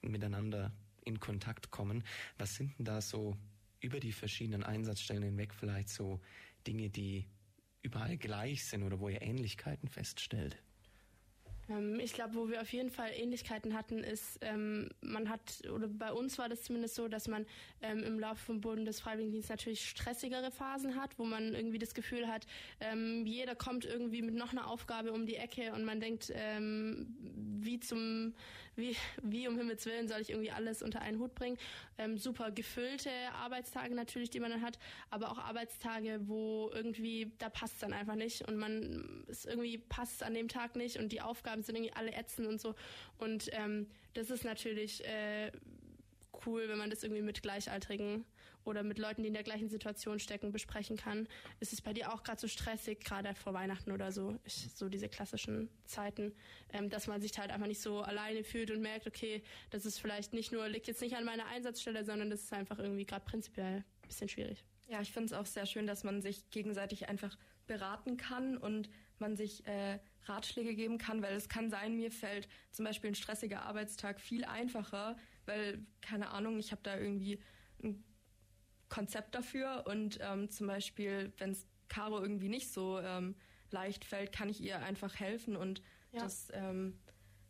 miteinander in Kontakt kommen, was sind denn da so über die verschiedenen Einsatzstellen hinweg vielleicht so Dinge, die überall gleich sind oder wo ihr Ähnlichkeiten feststellt?
Ähm, ich glaube, wo wir auf jeden Fall Ähnlichkeiten hatten, ist, ähm, man hat, oder bei uns war das zumindest so, dass man ähm, im Laufe vom Bundesfreiwilligendienst natürlich stressigere Phasen hat, wo man irgendwie das Gefühl hat, ähm, jeder kommt irgendwie mit noch einer Aufgabe um die Ecke und man denkt, ähm, wie zum, wie, wie um Himmels Willen soll ich irgendwie alles unter einen Hut bringen. Ähm, super gefüllte Arbeitstage natürlich, die man dann hat, aber auch Arbeitstage, wo irgendwie, da passt es dann einfach nicht und man, es irgendwie passt an dem Tag nicht und die Aufgaben Aufgaben sind irgendwie alle ätzend und so. Und ähm, das ist natürlich äh, cool, wenn man das irgendwie mit Gleichaltrigen oder mit Leuten, die in der gleichen Situation stecken, besprechen kann. Ist es bei dir auch gerade so stressig, gerade vor Weihnachten oder so, ich, so diese klassischen Zeiten, ähm, dass man sich halt einfach nicht so alleine fühlt und merkt, okay, das ist vielleicht nicht nur, liegt jetzt nicht an meiner Einsatzstelle, sondern das ist einfach irgendwie gerade prinzipiell ein bisschen schwierig.
Ja, ich finde es auch sehr schön, dass man sich gegenseitig einfach beraten kann und man sich äh, Ratschläge geben kann, weil es kann sein, mir fällt zum Beispiel ein stressiger Arbeitstag viel einfacher, weil, keine Ahnung, ich habe da irgendwie ein Konzept dafür und ähm, zum Beispiel, wenn es Caro irgendwie nicht so ähm, leicht fällt, kann ich ihr einfach helfen und ja. das ähm,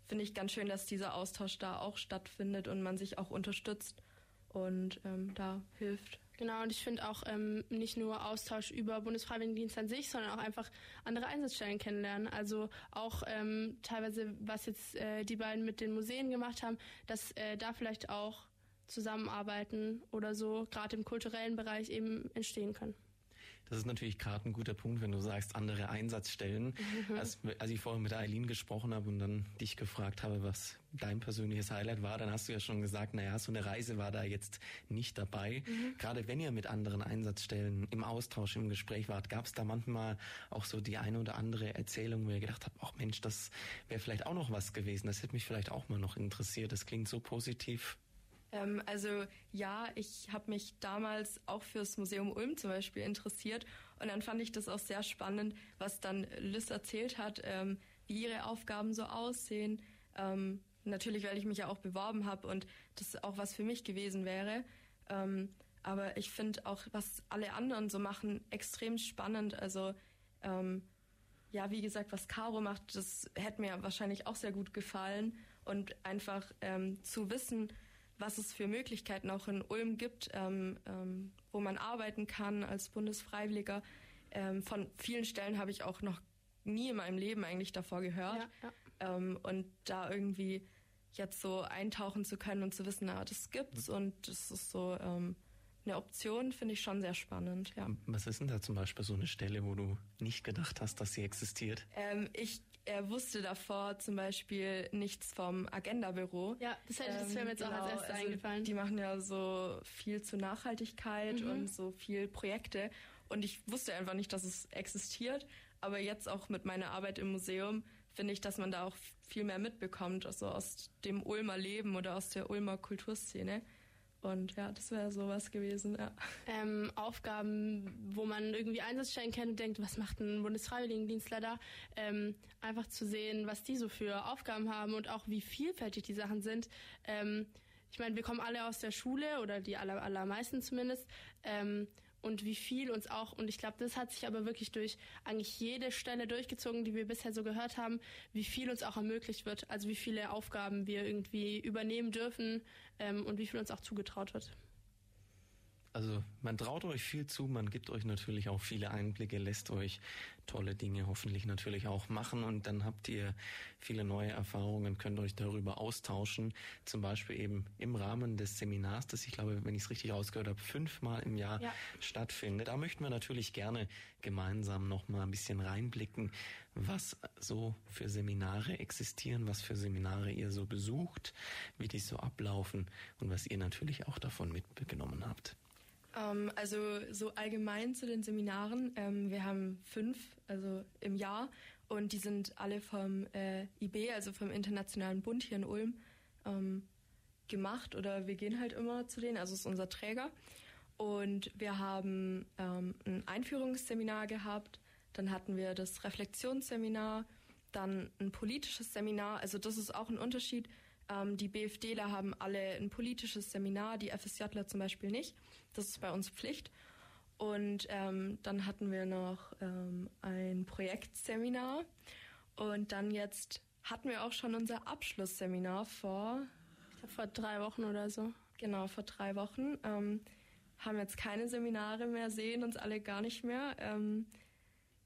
finde ich ganz schön, dass dieser Austausch da auch stattfindet und man sich auch unterstützt und ähm, da hilft.
Genau, und ich finde auch ähm, nicht nur Austausch über Bundesfreiwilligendienst an sich, sondern auch einfach andere Einsatzstellen kennenlernen. Also auch ähm, teilweise, was jetzt äh, die beiden mit den Museen gemacht haben, dass äh, da vielleicht auch Zusammenarbeiten oder so, gerade im kulturellen Bereich eben entstehen können.
Das ist natürlich gerade ein guter Punkt, wenn du sagst, andere Einsatzstellen. Mhm. Als, als ich vorhin mit Eileen gesprochen habe und dann dich gefragt habe, was dein persönliches Highlight war, dann hast du ja schon gesagt, naja, so eine Reise war da jetzt nicht dabei. Mhm. Gerade wenn ihr mit anderen Einsatzstellen im Austausch, im Gespräch wart, gab es da manchmal auch so die eine oder andere Erzählung, wo ihr gedacht habt, ach Mensch, das wäre vielleicht auch noch was gewesen. Das hätte mich vielleicht auch mal noch interessiert. Das klingt so positiv.
Ähm, also ja, ich habe mich damals auch fürs Museum Ulm zum Beispiel interessiert und dann fand ich das auch sehr spannend, was dann Liz erzählt hat, ähm, wie ihre Aufgaben so aussehen. Ähm, natürlich, weil ich mich ja auch beworben habe und das auch was für mich gewesen wäre. Ähm, aber ich finde auch, was alle anderen so machen, extrem spannend. Also ähm, ja, wie gesagt, was Caro macht, das hätte mir wahrscheinlich auch sehr gut gefallen. Und einfach ähm, zu wissen, was es für Möglichkeiten auch in Ulm gibt, ähm, ähm, wo man arbeiten kann als Bundesfreiwilliger. Ähm, von vielen Stellen habe ich auch noch nie in meinem Leben eigentlich davor gehört. Ja, ja. Ähm, und da irgendwie jetzt so eintauchen zu können und zu wissen, na, das gibt's mhm. und das ist so ähm, eine Option, finde ich schon sehr spannend. Ja.
Was ist denn da zum Beispiel so eine Stelle, wo du nicht gedacht hast, dass sie existiert?
Ähm, ich er wusste davor zum Beispiel nichts vom Agenda-Büro.
Ja, das, hätte, das wäre mir jetzt genau, auch als erstes also eingefallen.
Die machen ja so viel zu Nachhaltigkeit mhm. und so viel Projekte. Und ich wusste einfach nicht, dass es existiert. Aber jetzt auch mit meiner Arbeit im Museum finde ich, dass man da auch viel mehr mitbekommt, also aus dem Ulmer Leben oder aus der Ulmer Kulturszene. Und ja, das wäre sowas gewesen, ja.
Ähm, Aufgaben, wo man irgendwie Einsatzstellen kennt und denkt, was macht ein Bundesfreiwilligendienstler da? Ähm, einfach zu sehen, was die so für Aufgaben haben und auch wie vielfältig die Sachen sind. Ähm, ich meine, wir kommen alle aus der Schule oder die aller, allermeisten zumindest. Ähm, und wie viel uns auch, und ich glaube, das hat sich aber wirklich durch eigentlich jede Stelle durchgezogen, die wir bisher so gehört haben, wie viel uns auch ermöglicht wird, also wie viele Aufgaben wir irgendwie übernehmen dürfen ähm, und wie viel uns auch zugetraut wird.
Also man traut euch viel zu, man gibt euch natürlich auch viele Einblicke, lässt euch tolle Dinge hoffentlich natürlich auch machen und dann habt ihr viele neue Erfahrungen, könnt euch darüber austauschen, zum Beispiel eben im Rahmen des Seminars, das ich glaube, wenn ich es richtig rausgehört habe, fünfmal im Jahr ja. stattfindet. Da möchten wir natürlich gerne gemeinsam noch mal ein bisschen reinblicken, was so für Seminare existieren, was für Seminare ihr so besucht, wie die so ablaufen und was ihr natürlich auch davon mitgenommen habt.
Ähm, also so allgemein zu den Seminaren. Ähm, wir haben fünf, also im Jahr, und die sind alle vom äh, IB, also vom Internationalen Bund hier in Ulm, ähm, gemacht oder wir gehen halt immer zu denen, also ist unser Träger. Und wir haben ähm, ein Einführungsseminar gehabt, dann hatten wir das Reflexionsseminar, dann ein politisches Seminar. Also das ist auch ein Unterschied. Ähm, die BFDler haben alle ein politisches Seminar, die FSJler zum Beispiel nicht. Das ist bei uns Pflicht. Und ähm, dann hatten wir noch ähm, ein Projektseminar. Und dann jetzt hatten wir auch schon unser Abschlussseminar vor.
Ich glaube, vor drei Wochen oder so.
Genau, vor drei Wochen. Ähm, haben jetzt keine Seminare mehr, sehen uns alle gar nicht mehr. Ähm,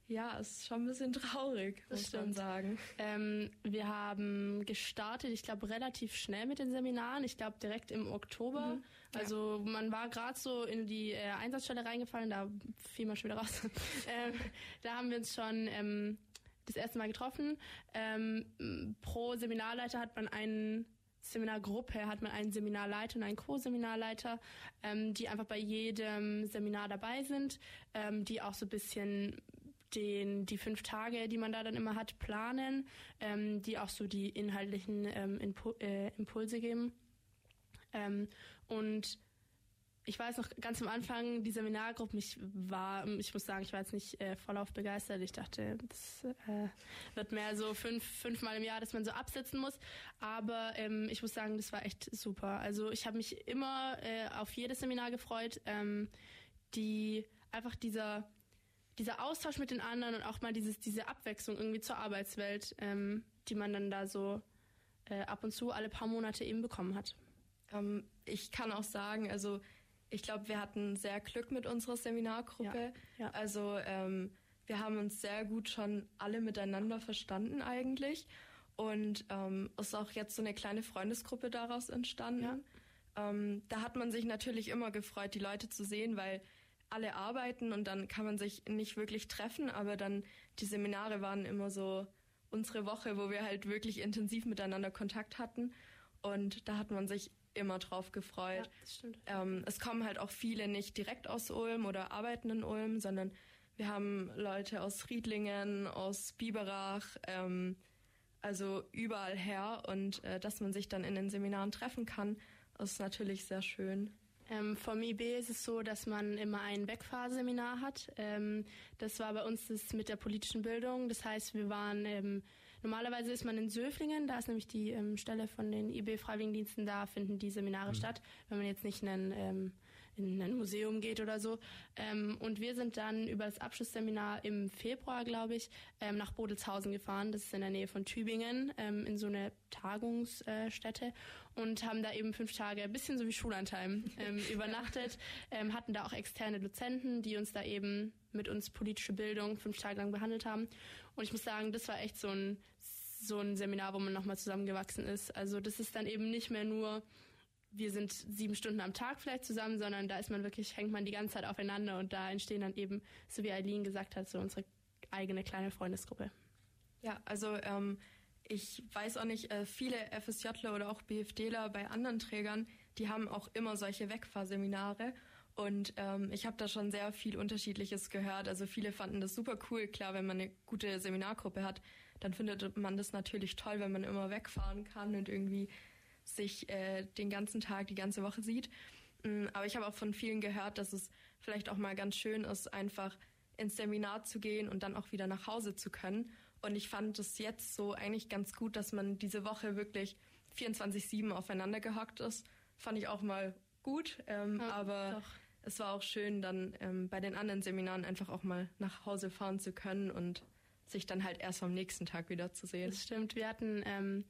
ja, es ist schon ein bisschen traurig, das muss stimmt. man sagen.
Ähm, wir haben gestartet, ich glaube, relativ schnell mit den Seminaren. Ich glaube, direkt im Oktober. Mhm. Also ja. man war gerade so in die äh, Einsatzstelle reingefallen, da fiel man schon wieder raus. [laughs] ähm, da haben wir uns schon ähm, das erste Mal getroffen. Ähm, pro Seminarleiter hat man einen Seminargruppe hat man einen Seminarleiter und einen Co-Seminarleiter, ähm, die einfach bei jedem Seminar dabei sind, ähm, die auch so ein bisschen den, die fünf Tage, die man da dann immer hat, planen, ähm, die auch so die inhaltlichen ähm, Impu äh, Impulse geben. Ähm, und ich weiß noch ganz am Anfang, die Seminargruppe, ich war, ich muss sagen, ich war jetzt nicht äh, vollauf begeistert. Ich dachte, das äh, wird mehr so fünf, fünfmal im Jahr, dass man so absetzen muss. Aber ähm, ich muss sagen, das war echt super. Also ich habe mich immer äh, auf jedes Seminar gefreut. Ähm, die einfach dieser dieser Austausch mit den anderen und auch mal dieses, diese Abwechslung irgendwie zur Arbeitswelt, ähm, die man dann da so äh, ab und zu alle paar Monate eben bekommen hat.
Ähm, ich kann auch sagen, also ich glaube, wir hatten sehr Glück mit unserer Seminargruppe. Ja, ja. Also ähm, wir haben uns sehr gut schon alle miteinander verstanden eigentlich. Und ähm, ist auch jetzt so eine kleine Freundesgruppe daraus entstanden. Ja. Ähm, da hat man sich natürlich immer gefreut, die Leute zu sehen, weil alle arbeiten und dann kann man sich nicht wirklich treffen, aber dann die Seminare waren immer so unsere Woche, wo wir halt wirklich intensiv miteinander Kontakt hatten und da hat man sich immer drauf gefreut. Ja, das stimmt. Ähm, es kommen halt auch viele nicht direkt aus Ulm oder arbeiten in Ulm, sondern wir haben Leute aus Riedlingen, aus Biberach, ähm, also überall her und äh, dass man sich dann in den Seminaren treffen kann ist natürlich sehr schön.
Ähm, vom IB ist es so, dass man immer ein Wegfahrseminar hat. Ähm, das war bei uns das mit der politischen Bildung. Das heißt, wir waren ähm, normalerweise ist man in Söflingen, da ist nämlich die ähm, Stelle von den IB Freiwilligendiensten, da finden die Seminare mhm. statt. Wenn man jetzt nicht einen ähm, in ein Museum geht oder so. Ähm, und wir sind dann über das Abschlussseminar im Februar, glaube ich, ähm, nach Bodelshausen gefahren. Das ist in der Nähe von Tübingen, ähm, in so eine Tagungsstätte und haben da eben fünf Tage, ein bisschen so wie Schullandheim, ähm, [laughs] übernachtet, ähm, hatten da auch externe Dozenten, die uns da eben mit uns politische Bildung fünf Tage lang behandelt haben. Und ich muss sagen, das war echt so ein so ein Seminar, wo man nochmal zusammengewachsen ist. Also das ist dann eben nicht mehr nur wir sind sieben Stunden am Tag vielleicht zusammen, sondern da ist man wirklich, hängt man die ganze Zeit aufeinander und da entstehen dann eben, so wie Eileen gesagt hat, so unsere eigene kleine Freundesgruppe.
Ja, also ähm, ich weiß auch nicht, äh, viele FSJler oder auch BFDler bei anderen Trägern, die haben auch immer solche Wegfahrseminare. Und ähm, ich habe da schon sehr viel Unterschiedliches gehört. Also viele fanden das super cool. Klar, wenn man eine gute Seminargruppe hat, dann findet man das natürlich toll, wenn man immer wegfahren kann und irgendwie sich äh, den ganzen Tag, die ganze Woche sieht. Mm, aber ich habe auch von vielen gehört, dass es vielleicht auch mal ganz schön ist, einfach ins Seminar zu gehen und dann auch wieder nach Hause zu können. Und ich fand es jetzt so eigentlich ganz gut, dass man diese Woche wirklich 24-7 aufeinander gehockt ist. Fand ich auch mal gut. Ähm, ja, aber doch. es war auch schön, dann ähm, bei den anderen Seminaren einfach auch mal nach Hause fahren zu können und sich dann halt erst am nächsten Tag wieder zu sehen.
Das stimmt. Wir hatten ähm,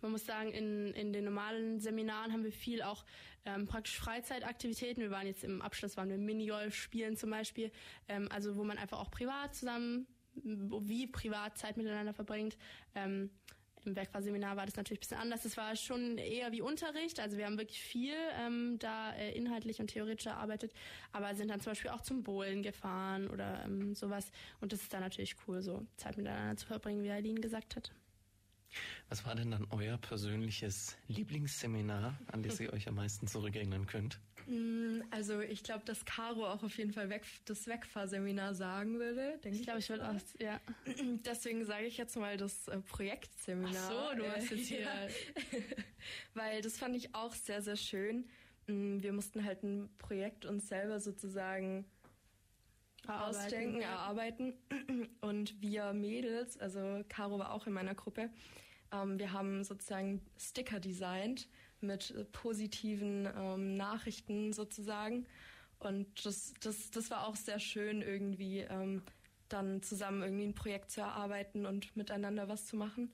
man muss sagen, in, in den normalen Seminaren haben wir viel auch ähm, praktisch Freizeitaktivitäten. Wir waren jetzt im Abschluss, waren wir Minigolf spielen zum Beispiel. Ähm, also wo man einfach auch privat zusammen, wie privat Zeit miteinander verbringt. Ähm, im Werkfahrseminar war das natürlich ein bisschen anders. Es war schon eher wie Unterricht. Also wir haben wirklich viel ähm, da äh, inhaltlich und theoretisch erarbeitet, aber sind dann zum Beispiel auch zum Bowlen gefahren oder ähm, sowas. Und das ist dann natürlich cool, so Zeit miteinander zu verbringen, wie Aline gesagt hat.
Was war denn dann euer persönliches Lieblingsseminar, an das ihr euch am meisten zurückerinnern könnt?
Mm, also ich glaube, dass Caro auch auf jeden Fall weg, das Wegfahrseminar sagen würde.
Ich glaube, ich würde auch, ja. [clears throat]
Deswegen sage ich jetzt mal das äh, Projektseminar.
Ach so, du hast jetzt [laughs] hier. [laughs]
Weil das fand ich auch sehr, sehr schön. Mm, wir mussten halt ein Projekt uns selber sozusagen erarbeiten, ausdenken, erarbeiten. Und wir Mädels, also Caro war auch in meiner Gruppe, ähm, wir haben sozusagen Sticker designt mit positiven ähm, Nachrichten sozusagen. Und das, das, das war auch sehr schön irgendwie, ähm, dann zusammen irgendwie ein Projekt zu erarbeiten und miteinander was zu machen.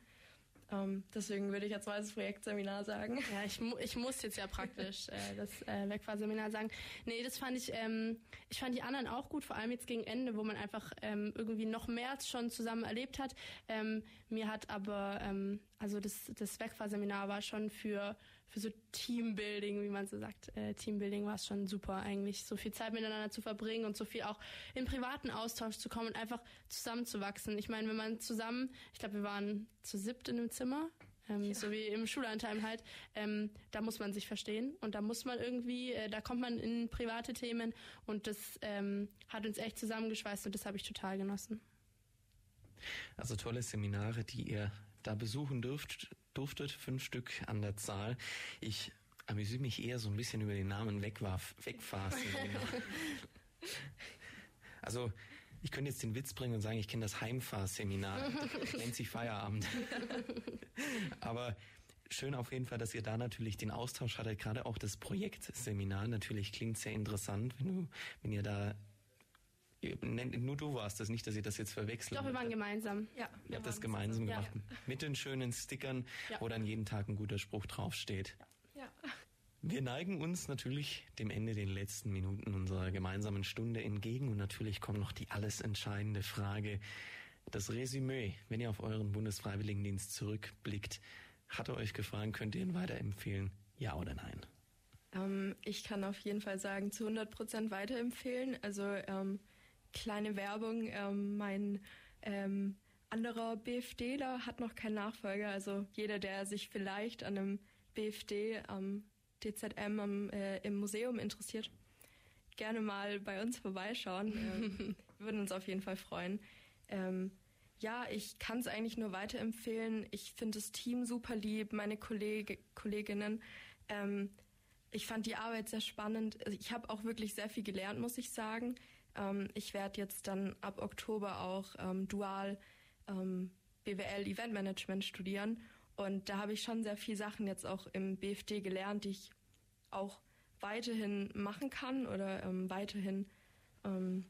Ähm, deswegen würde ich jetzt mal das Projektseminar sagen.
Ja, ich, mu ich muss jetzt ja praktisch [laughs] äh, das äh, Wegfahrseminar sagen. Nee, das fand ich, ähm, ich fand die anderen auch gut, vor allem jetzt gegen Ende, wo man einfach ähm, irgendwie noch mehr schon zusammen erlebt hat. Ähm, mir hat aber, ähm, also das, das Wegfahrseminar war schon für für so Teambuilding, wie man so sagt. Äh, Teambuilding war es schon super eigentlich, so viel Zeit miteinander zu verbringen und so viel auch im privaten Austausch zu kommen und einfach zusammenzuwachsen. Ich meine, wenn man zusammen, ich glaube, wir waren zu siebt in einem Zimmer, ähm, ja. so wie im Schullandheim halt, ähm, da muss man sich verstehen und da muss man irgendwie, äh, da kommt man in private Themen und das ähm, hat uns echt zusammengeschweißt und das habe ich total genossen.
Also tolle Seminare, die ihr da besuchen dürft, durftet, fünf Stück an der Zahl. Ich amüsiere mich eher so ein bisschen über den Namen Wegwarf, Wegfahrseminar. [laughs] also, ich könnte jetzt den Witz bringen und sagen, ich kenne das Heimfahrseminar. [laughs] Nennt sich Feierabend. [laughs] Aber schön auf jeden Fall, dass ihr da natürlich den Austausch hattet, gerade auch das Projektseminar. Natürlich klingt sehr interessant, wenn du, wenn ihr da nur du warst das, nicht, dass ihr das jetzt verwechselt.
Doch, wir waren gemeinsam.
Ja, ihr habt das gemeinsam gemacht. Ja. Mit den schönen Stickern, ja. wo dann jeden Tag ein guter Spruch draufsteht. Ja. Wir neigen uns natürlich dem Ende den letzten Minuten unserer gemeinsamen Stunde entgegen und natürlich kommt noch die alles entscheidende Frage. Das Resümee, wenn ihr auf euren Bundesfreiwilligendienst zurückblickt, hat er euch gefragt, könnt ihr ihn weiterempfehlen? Ja oder nein?
Ähm, ich kann auf jeden Fall sagen, zu 100 Prozent weiterempfehlen. Also ähm, kleine Werbung. Ähm, mein ähm, anderer BFDler hat noch keinen Nachfolger. Also jeder, der sich vielleicht an einem BFD am DZM am, äh, im Museum interessiert, gerne mal bei uns vorbeischauen. [laughs] ähm, würden uns auf jeden Fall freuen. Ähm, ja, ich kann es eigentlich nur weiterempfehlen. Ich finde das Team super lieb, meine Kolleg Kolleginnen. Ähm, ich fand die Arbeit sehr spannend. Also ich habe auch wirklich sehr viel gelernt, muss ich sagen. Ähm, ich werde jetzt dann ab Oktober auch ähm, dual ähm, BWL Eventmanagement studieren. Und da habe ich schon sehr viele Sachen jetzt auch im BFD gelernt, die ich auch weiterhin machen kann oder ähm, weiterhin ähm,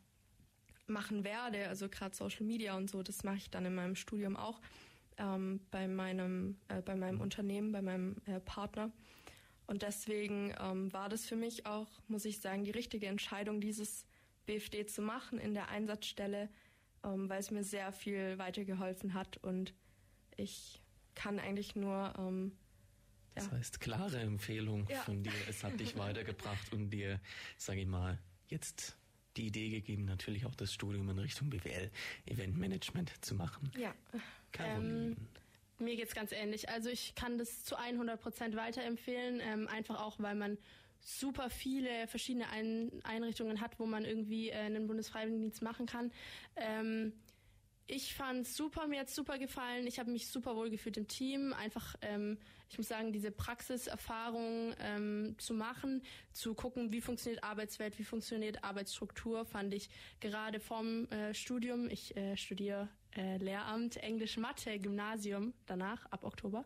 machen werde. Also gerade Social Media und so, das mache ich dann in meinem Studium auch ähm, bei meinem äh, bei meinem Unternehmen, bei meinem äh, Partner. Und deswegen ähm, war das für mich auch, muss ich sagen, die richtige Entscheidung, dieses BFD zu machen in der Einsatzstelle, ähm, weil es mir sehr viel weitergeholfen hat und ich kann eigentlich nur. Ähm,
das heißt, klare Empfehlung ja. von dir. Es hat dich [laughs] weitergebracht und dir, sage ich mal, jetzt die Idee gegeben, natürlich auch das Studium in Richtung BWL, Eventmanagement zu machen.
Ja.
Caroline. Ähm, mir geht's ganz ähnlich. Also ich kann das zu 100 Prozent weiterempfehlen, ähm, einfach auch, weil man super viele verschiedene Ein Einrichtungen hat, wo man irgendwie äh, einen Bundesfreiwilligendienst machen kann. Ähm, ich fand super, mir hat super gefallen. Ich habe mich super wohl gefühlt im Team. Einfach, ähm, ich muss sagen, diese Praxiserfahrung ähm, zu machen, zu gucken, wie funktioniert Arbeitswelt, wie funktioniert Arbeitsstruktur, fand ich gerade vom äh, Studium. Ich äh, studiere äh, Lehramt, Englisch, Mathe, Gymnasium danach ab Oktober.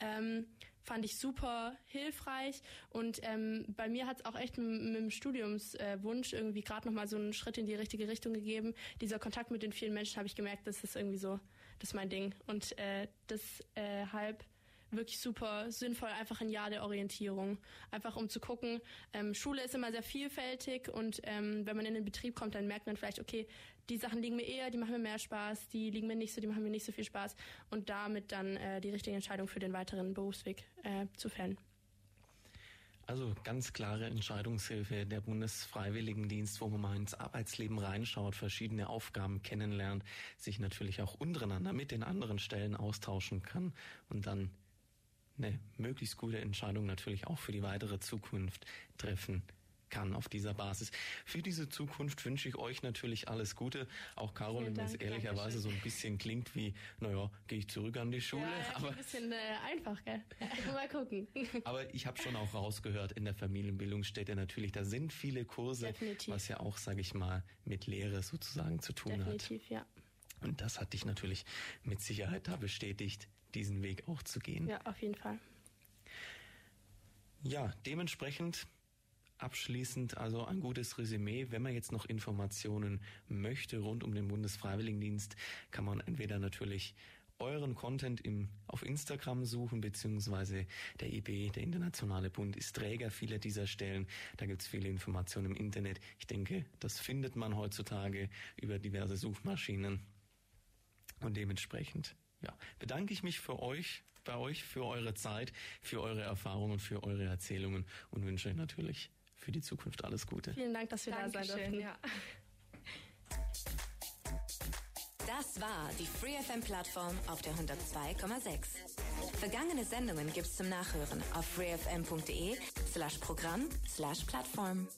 Ähm, fand ich super hilfreich und ähm, bei mir hat es auch echt mit, dem Studiumswunsch äh, irgendwie gerade nochmal so einen Schritt in die richtige Richtung gegeben. Dieser Kontakt mit den vielen Menschen habe ich gemerkt, das ist irgendwie so, das ist mein Ding und äh, deshalb wirklich super sinnvoll, einfach ein Jahr der Orientierung. Einfach um zu gucken, ähm, Schule ist immer sehr vielfältig und ähm, wenn man in den Betrieb kommt, dann merkt man vielleicht, okay, die Sachen liegen mir eher, die machen mir mehr Spaß, die liegen mir nicht so, die machen mir nicht so viel Spaß und damit dann äh, die richtige Entscheidung für den weiteren Berufsweg äh, zu fällen.
Also ganz klare Entscheidungshilfe der Bundesfreiwilligendienst, wo man mal ins Arbeitsleben reinschaut, verschiedene Aufgaben kennenlernt, sich natürlich auch untereinander mit den anderen Stellen austauschen kann und dann eine möglichst gute Entscheidung natürlich auch für die weitere Zukunft treffen kann auf dieser Basis. Für diese Zukunft wünsche ich euch natürlich alles Gute. Auch Caroline, wenn es ehrlicherweise so ein bisschen klingt wie, naja, gehe ich zurück an die Schule.
Ja, aber ein bisschen äh, einfach, gell? [laughs] Mal gucken.
aber ich habe schon auch rausgehört, in der Familienbildungsstätte natürlich, da sind viele Kurse, Definitiv. was ja auch, sage ich mal, mit Lehre sozusagen zu tun
Definitiv, hat. Definitiv, ja.
Und das hat dich natürlich mit Sicherheit da bestätigt, diesen Weg auch zu gehen.
Ja, auf jeden Fall.
Ja, dementsprechend abschließend also ein gutes Resümee. Wenn man jetzt noch Informationen möchte rund um den Bundesfreiwilligendienst, kann man entweder natürlich euren Content im, auf Instagram suchen, beziehungsweise der IB, der Internationale Bund, ist Träger vieler dieser Stellen. Da gibt es viele Informationen im Internet. Ich denke, das findet man heutzutage über diverse Suchmaschinen. Und dementsprechend, ja, bedanke ich mich für euch, bei euch, für eure Zeit, für eure Erfahrungen, für eure Erzählungen und wünsche euch natürlich für die Zukunft alles Gute.
Vielen Dank, dass wir Dankeschön, da sein durften. Ja.
Das war die FreeFM-Plattform auf der 102,6. Vergangene Sendungen gibt's zum Nachhören auf freefm.de slash Programm slash Plattform.